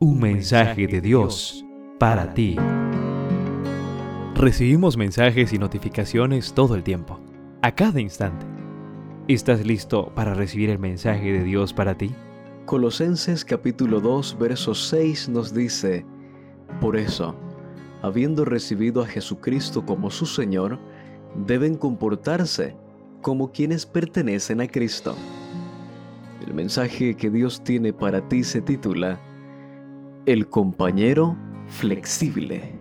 Un mensaje de Dios para ti. Recibimos mensajes y notificaciones todo el tiempo, a cada instante. ¿Estás listo para recibir el mensaje de Dios para ti? Colosenses capítulo 2, verso 6 nos dice, Por eso, habiendo recibido a Jesucristo como su Señor, deben comportarse como quienes pertenecen a Cristo. El mensaje que Dios tiene para ti se titula El compañero flexible.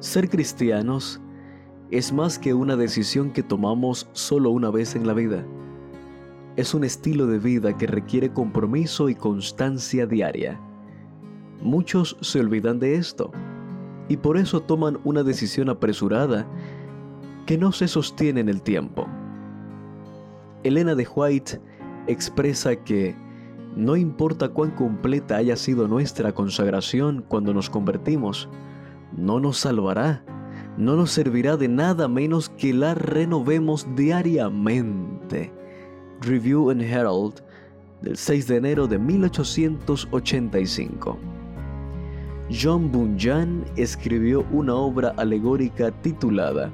Ser cristianos es más que una decisión que tomamos solo una vez en la vida. Es un estilo de vida que requiere compromiso y constancia diaria. Muchos se olvidan de esto y por eso toman una decisión apresurada que no se sostiene en el tiempo. Elena de White expresa que no importa cuán completa haya sido nuestra consagración cuando nos convertimos, no nos salvará, no nos servirá de nada menos que la renovemos diariamente. Review Herald del 6 de enero de 1885. John Bunyan escribió una obra alegórica titulada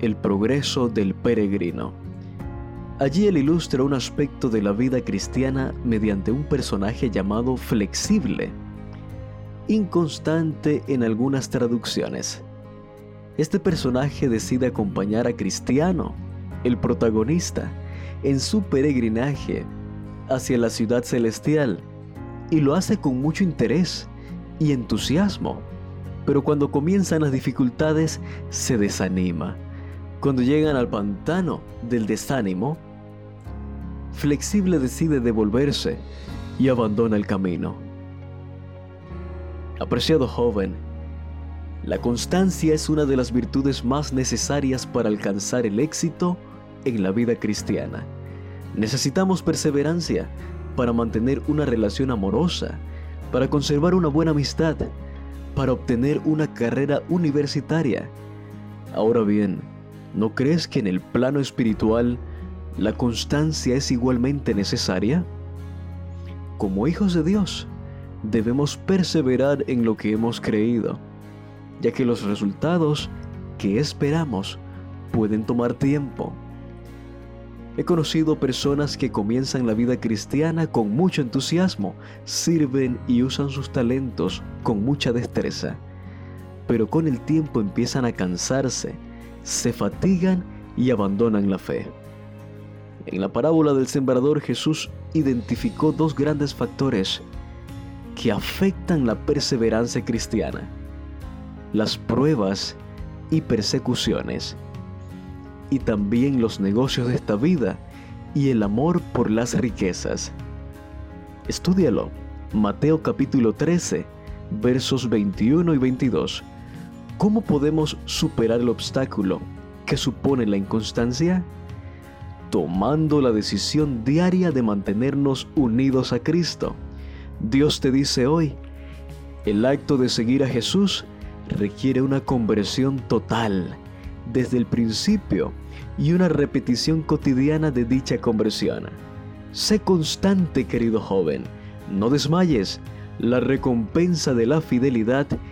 El progreso del peregrino. Allí él ilustra un aspecto de la vida cristiana mediante un personaje llamado flexible, inconstante en algunas traducciones. Este personaje decide acompañar a Cristiano, el protagonista, en su peregrinaje hacia la ciudad celestial y lo hace con mucho interés y entusiasmo. Pero cuando comienzan las dificultades, se desanima. Cuando llegan al pantano del desánimo, Flexible decide devolverse y abandona el camino. Apreciado joven, la constancia es una de las virtudes más necesarias para alcanzar el éxito en la vida cristiana. Necesitamos perseverancia para mantener una relación amorosa, para conservar una buena amistad, para obtener una carrera universitaria. Ahora bien, ¿no crees que en el plano espiritual la constancia es igualmente necesaria? Como hijos de Dios, debemos perseverar en lo que hemos creído, ya que los resultados que esperamos pueden tomar tiempo. He conocido personas que comienzan la vida cristiana con mucho entusiasmo, sirven y usan sus talentos con mucha destreza, pero con el tiempo empiezan a cansarse, se fatigan y abandonan la fe. En la parábola del sembrador Jesús identificó dos grandes factores que afectan la perseverancia cristiana, las pruebas y persecuciones y también los negocios de esta vida y el amor por las riquezas. Estúdialo. Mateo capítulo 13, versos 21 y 22. ¿Cómo podemos superar el obstáculo que supone la inconstancia? Tomando la decisión diaria de mantenernos unidos a Cristo. Dios te dice hoy, el acto de seguir a Jesús requiere una conversión total desde el principio y una repetición cotidiana de dicha conversión. Sé constante, querido joven, no desmayes, la recompensa de la fidelidad es